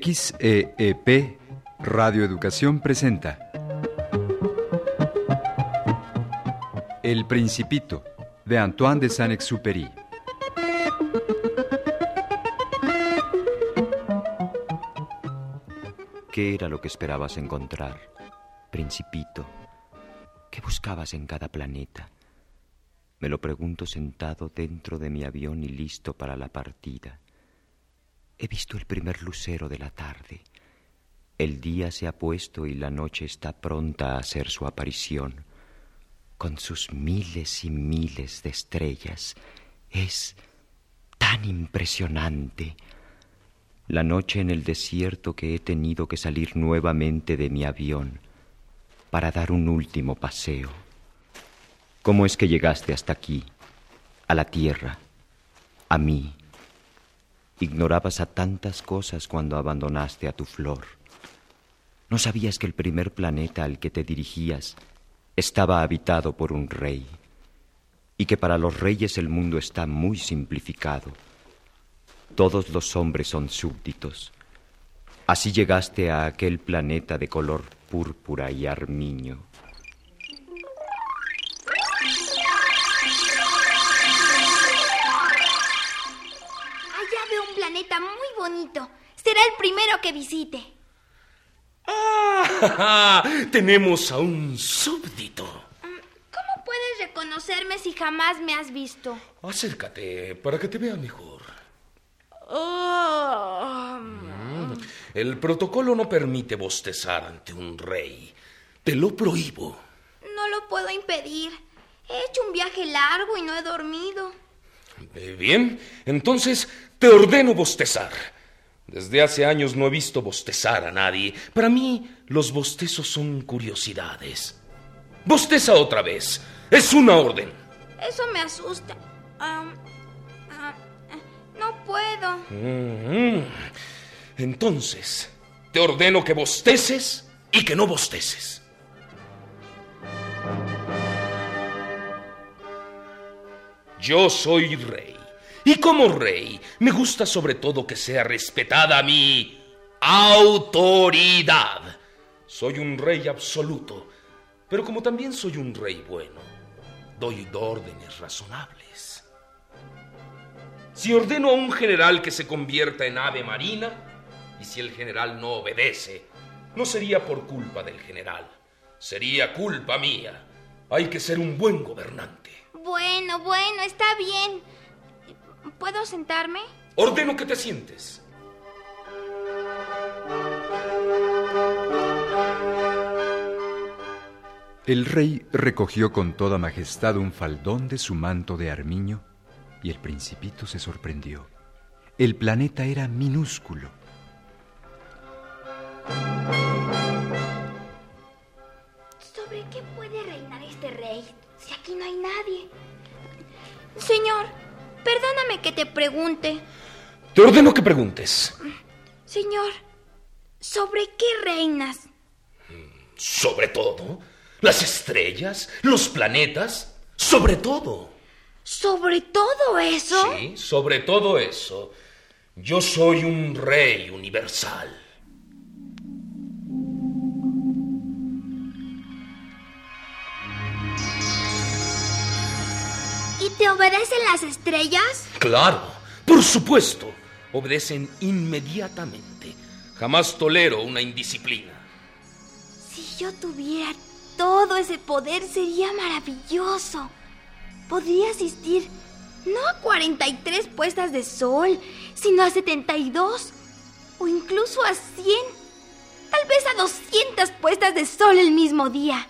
XEEP Radio Educación presenta El Principito de Antoine de Saint-Exupéry. ¿Qué era lo que esperabas encontrar, Principito? ¿Qué buscabas en cada planeta? Me lo pregunto sentado dentro de mi avión y listo para la partida. He visto el primer lucero de la tarde. El día se ha puesto y la noche está pronta a hacer su aparición. Con sus miles y miles de estrellas. Es tan impresionante. La noche en el desierto que he tenido que salir nuevamente de mi avión para dar un último paseo. ¿Cómo es que llegaste hasta aquí, a la tierra, a mí? Ignorabas a tantas cosas cuando abandonaste a tu flor. No sabías que el primer planeta al que te dirigías estaba habitado por un rey y que para los reyes el mundo está muy simplificado. Todos los hombres son súbditos. Así llegaste a aquel planeta de color púrpura y armiño. Planeta muy bonito. Será el primero que visite. ¡Ah! Tenemos a un súbdito. Mm, ¿Cómo puedes reconocerme si jamás me has visto? Acércate para que te vea mejor. Oh. Mm, el protocolo no permite bostezar ante un rey. Te lo prohíbo. No lo puedo impedir. He hecho un viaje largo y no he dormido. Bien, entonces te ordeno bostezar. Desde hace años no he visto bostezar a nadie. Para mí, los bostezos son curiosidades. Bosteza otra vez. Es una orden. Eso me asusta. No puedo. Mm-hmm. Entonces, te ordeno que bosteces y que no bosteces. Yo soy rey. Y como rey, me gusta sobre todo que sea respetada mi autoridad. Soy un rey absoluto, pero como también soy un rey bueno, doy órdenes razonables. Si ordeno a un general que se convierta en ave marina, y si el general no obedece, no sería por culpa del general, sería culpa mía. Hay que ser un buen gobernante. Bueno, bueno, está bien. ¿Puedo sentarme? Ordeno que te sientes. El rey recogió con toda majestad un faldón de su manto de armiño y el principito se sorprendió. El planeta era minúsculo. ¿Sobre qué puede reinar este rey si aquí no hay nadie? Señor, Perdóname que te pregunte. Te ordeno que preguntes. Señor, ¿sobre qué reinas? Sobre todo. Las estrellas, los planetas, sobre todo. ¿Sobre todo eso? Sí, sobre todo eso. Yo soy un rey universal. ¿Te obedecen las estrellas? Claro, por supuesto. Obedecen inmediatamente. Jamás tolero una indisciplina. Si yo tuviera todo ese poder sería maravilloso. Podría asistir no a 43 puestas de sol, sino a 72 o incluso a 100. Tal vez a 200 puestas de sol el mismo día.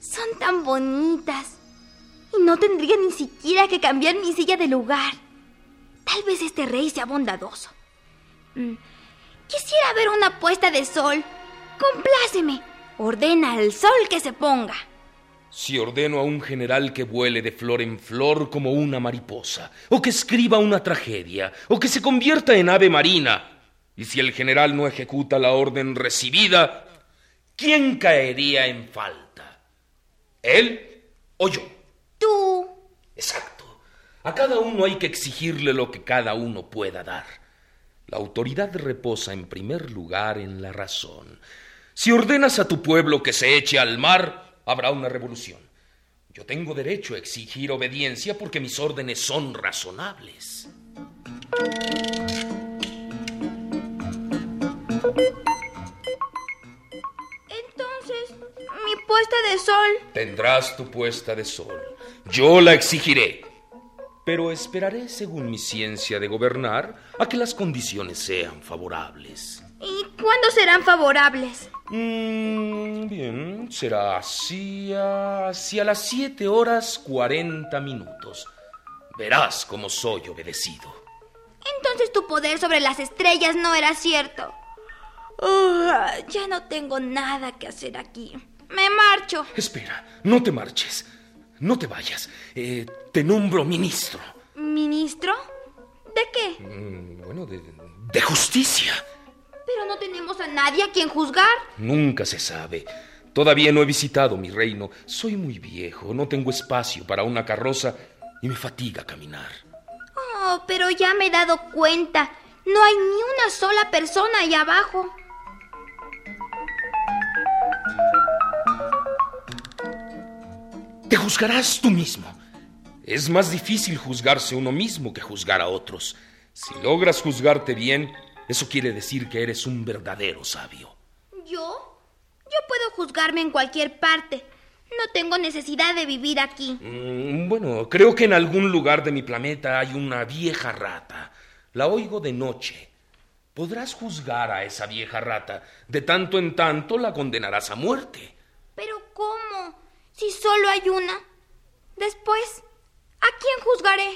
Son tan bonitas y no tendría ni siquiera que cambiar mi silla de lugar. Tal vez este rey sea bondadoso. Mm, quisiera ver una puesta de sol. Compláceme. Ordena al sol que se ponga. Si ordeno a un general que vuele de flor en flor como una mariposa, o que escriba una tragedia, o que se convierta en ave marina, y si el general no ejecuta la orden recibida, ¿quién caería en falta? ¿Él o yo? Tú. Exacto. A cada uno hay que exigirle lo que cada uno pueda dar. La autoridad reposa en primer lugar en la razón. Si ordenas a tu pueblo que se eche al mar, habrá una revolución. Yo tengo derecho a exigir obediencia porque mis órdenes son razonables. Entonces, mi puesta de sol. Tendrás tu puesta de sol. Yo la exigiré. Pero esperaré, según mi ciencia de gobernar, a que las condiciones sean favorables. ¿Y cuándo serán favorables? Mm, bien, será hacia, hacia las siete horas cuarenta minutos. Verás cómo soy obedecido. Entonces tu poder sobre las estrellas no era cierto. Ah, ya no tengo nada que hacer aquí. Me marcho. Espera, no te marches. No te vayas. Eh, te nombro ministro. ¿Ministro? ¿De qué? Mm, bueno, de, de justicia. Pero no tenemos a nadie a quien juzgar. Nunca se sabe. Todavía no he visitado mi reino. Soy muy viejo, no tengo espacio para una carroza y me fatiga caminar. Oh, pero ya me he dado cuenta. No hay ni una sola persona ahí abajo. Te juzgarás tú mismo. Es más difícil juzgarse uno mismo que juzgar a otros. Si logras juzgarte bien, eso quiere decir que eres un verdadero sabio. ¿Yo? Yo puedo juzgarme en cualquier parte. No tengo necesidad de vivir aquí. Mm, bueno, creo que en algún lugar de mi planeta hay una vieja rata. La oigo de noche. Podrás juzgar a esa vieja rata. De tanto en tanto la condenarás a muerte. ¿Pero cómo? Si solo hay una. Después, ¿a quién juzgaré?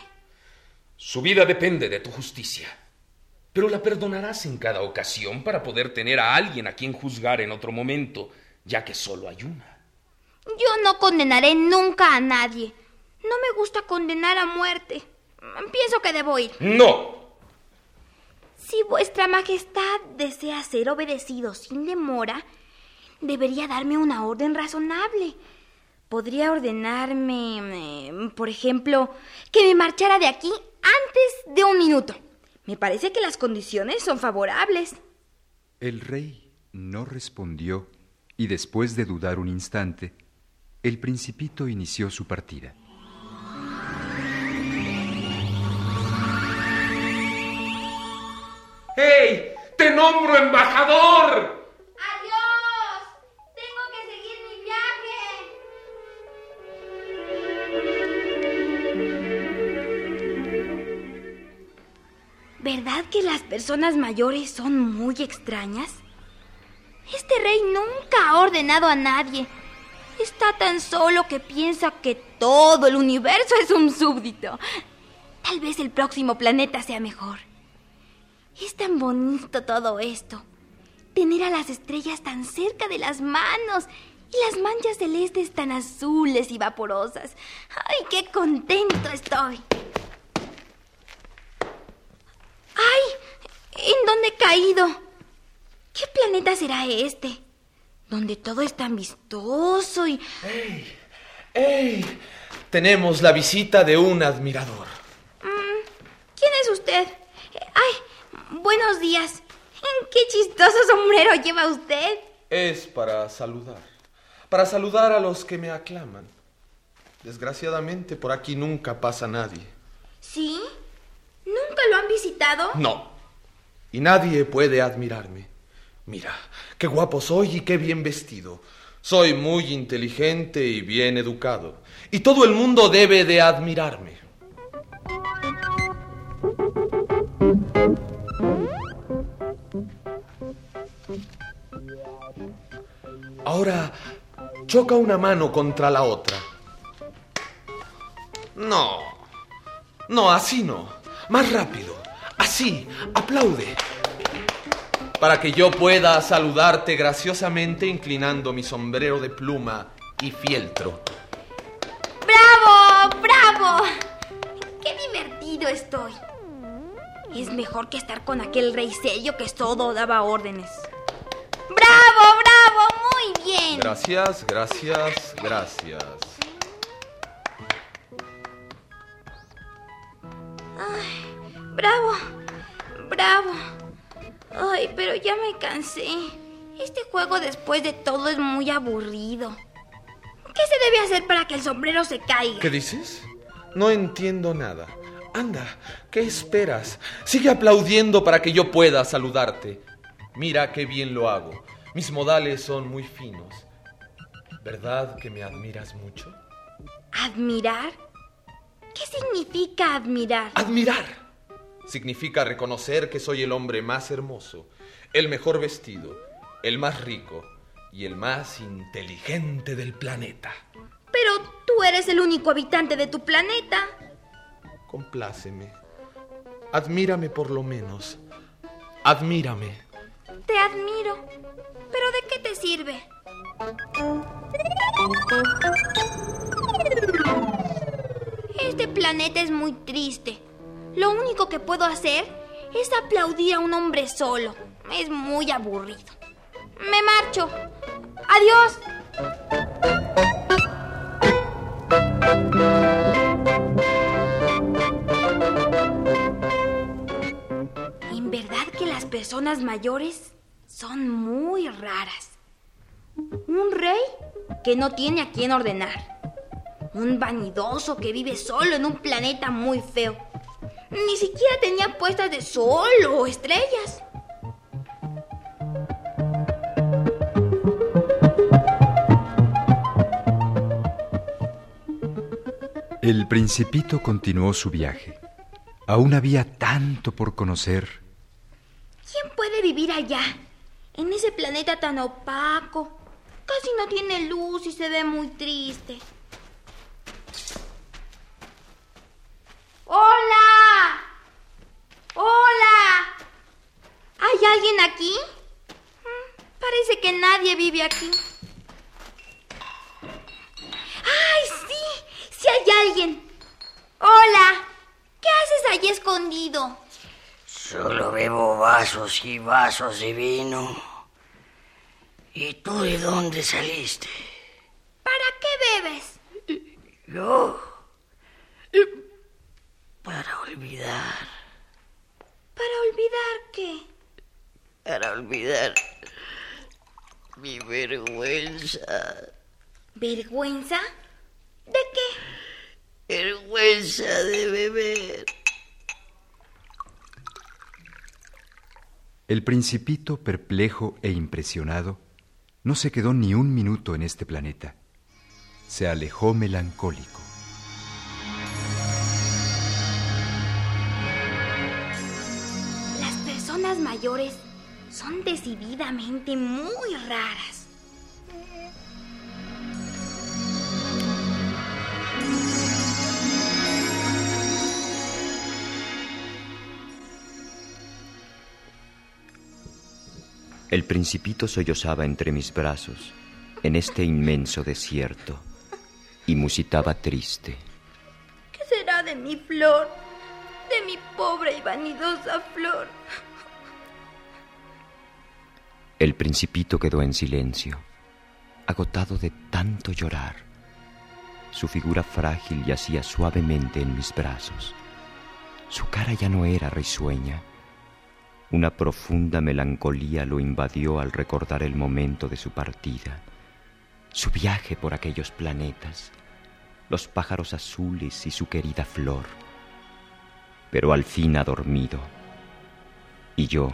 Su vida depende de tu justicia. Pero la perdonarás en cada ocasión para poder tener a alguien a quien juzgar en otro momento, ya que solo hay una. Yo no condenaré nunca a nadie. No me gusta condenar a muerte. Pienso que debo ir. No. Si vuestra Majestad desea ser obedecido sin demora, debería darme una orden razonable. Podría ordenarme, eh, por ejemplo, que me marchara de aquí antes de un minuto. Me parece que las condiciones son favorables. El rey no respondió y después de dudar un instante, el principito inició su partida. ¡Hey! ¡Te nombro embajador! ¿Verdad que las personas mayores son muy extrañas? Este rey nunca ha ordenado a nadie. Está tan solo que piensa que todo el universo es un súbdito. Tal vez el próximo planeta sea mejor. Es tan bonito todo esto. Tener a las estrellas tan cerca de las manos y las manchas celestes tan azules y vaporosas. ¡Ay, qué contento estoy! ¡Ay! ¿En dónde he caído? ¿Qué planeta será este? Donde todo es tan vistoso y... ¡Ey! ¡Ey! Tenemos la visita de un admirador. Mm, ¿Quién es usted? ¡Ay! Buenos días. ¿Qué chistoso sombrero lleva usted? Es para saludar. Para saludar a los que me aclaman. Desgraciadamente por aquí nunca pasa nadie. ¿Sí? ¿Nunca lo han visitado? No. Y nadie puede admirarme. Mira, qué guapo soy y qué bien vestido. Soy muy inteligente y bien educado. Y todo el mundo debe de admirarme. Ahora choca una mano contra la otra. No. No, así no. Más rápido. Así. Aplaude. Para que yo pueda saludarte graciosamente inclinando mi sombrero de pluma y fieltro. ¡Bravo! ¡Bravo! ¡Qué divertido estoy! Es mejor que estar con aquel rey serio que todo daba órdenes. ¡Bravo, bravo! Muy bien. Gracias, gracias, gracias. Bravo, bravo. Ay, pero ya me cansé. Este juego después de todo es muy aburrido. ¿Qué se debe hacer para que el sombrero se caiga? ¿Qué dices? No entiendo nada. Anda, ¿qué esperas? Sigue aplaudiendo para que yo pueda saludarte. Mira qué bien lo hago. Mis modales son muy finos. ¿Verdad que me admiras mucho? ¿Admirar? ¿Qué significa admirar? Admirar. Significa reconocer que soy el hombre más hermoso, el mejor vestido, el más rico y el más inteligente del planeta. Pero tú eres el único habitante de tu planeta. Compláceme. Admírame por lo menos. Admírame. Te admiro. ¿Pero de qué te sirve? Este planeta es muy triste. Lo único que puedo hacer es aplaudir a un hombre solo. Es muy aburrido. Me marcho. Adiós. En verdad que las personas mayores son muy raras. Un rey que no tiene a quien ordenar. Un vanidoso que vive solo en un planeta muy feo. Ni siquiera tenía puestas de sol o estrellas. El principito continuó su viaje. Aún había tanto por conocer. ¿Quién puede vivir allá? En ese planeta tan opaco. Casi no tiene luz y se ve muy triste. ¡Hola! ¡Hola! ¿Hay alguien aquí? Mm, Parece que nadie vive aquí. ¡Ay, sí! ¡Sí hay alguien! ¡Hola! ¿Qué haces allí escondido? Solo bebo vasos y vasos de vino. ¿Y tú de dónde saliste? ¿Para qué bebes? Yo. Para olvidar. ¿Para olvidar qué? Para olvidar mi vergüenza. ¿Vergüenza? ¿De qué? Vergüenza de beber. El principito, perplejo e impresionado, no se quedó ni un minuto en este planeta. Se alejó melancólico. Mayores son decididamente muy raras. El principito sollozaba entre mis brazos en este inmenso desierto y musitaba triste. ¿Qué será de mi flor? De mi pobre y vanidosa flor. El principito quedó en silencio, agotado de tanto llorar. Su figura frágil yacía suavemente en mis brazos. Su cara ya no era risueña. Una profunda melancolía lo invadió al recordar el momento de su partida, su viaje por aquellos planetas, los pájaros azules y su querida flor. Pero al fin ha dormido. Y yo,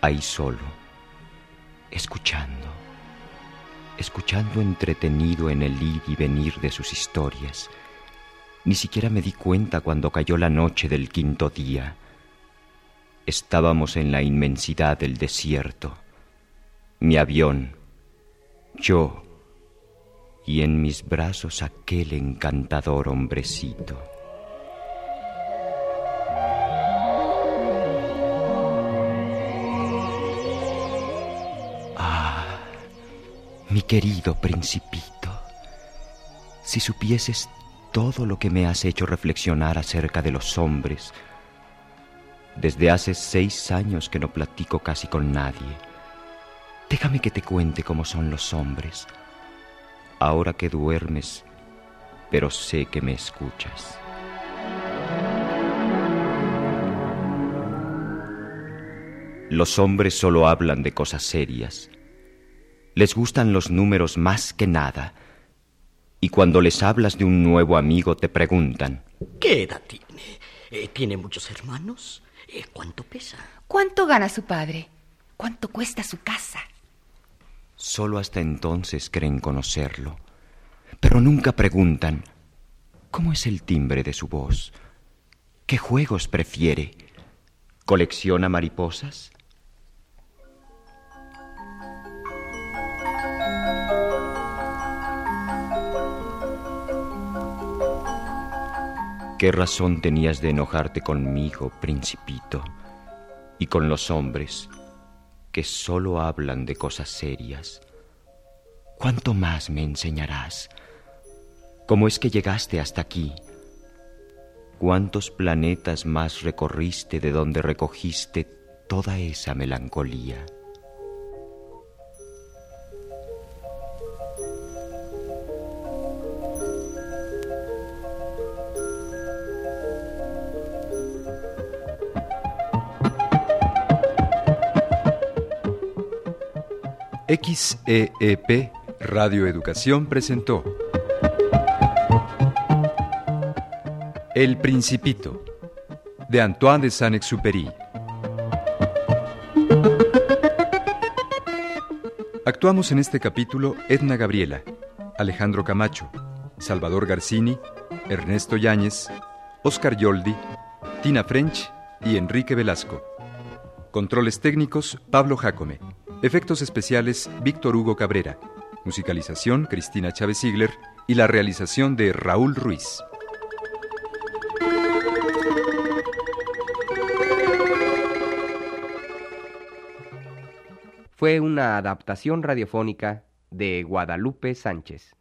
ahí solo, escuchando, escuchando entretenido en el ir y venir de sus historias. Ni siquiera me di cuenta cuando cayó la noche del quinto día. Estábamos en la inmensidad del desierto. Mi avión, yo y en mis brazos aquel encantador hombrecito. Mi querido principito, si supieses todo lo que me has hecho reflexionar acerca de los hombres, desde hace seis años que no platico casi con nadie. Déjame que te cuente cómo son los hombres. Ahora que duermes, pero sé que me escuchas. Los hombres solo hablan de cosas serias. Les gustan los números más que nada. Y cuando les hablas de un nuevo amigo te preguntan. ¿Qué edad tiene? Eh, ¿Tiene muchos hermanos? Eh, ¿Cuánto pesa? ¿Cuánto gana su padre? ¿Cuánto cuesta su casa? Solo hasta entonces creen conocerlo. Pero nunca preguntan. ¿Cómo es el timbre de su voz? ¿Qué juegos prefiere? ¿Colecciona mariposas? ¿Qué razón tenías de enojarte conmigo, principito, y con los hombres que solo hablan de cosas serias? ¿Cuánto más me enseñarás? ¿Cómo es que llegaste hasta aquí? ¿Cuántos planetas más recorriste de donde recogiste toda esa melancolía? XEEP Radio Educación presentó El Principito de Antoine de Saint-Exupéry. Actuamos en este capítulo Edna Gabriela, Alejandro Camacho, Salvador Garcini, Ernesto Yáñez, Oscar Yoldi, Tina French y Enrique Velasco. Controles técnicos Pablo Jacome. Efectos especiales Víctor Hugo Cabrera. Musicalización Cristina Chávez Ziegler y la realización de Raúl Ruiz. Fue una adaptación radiofónica de Guadalupe Sánchez.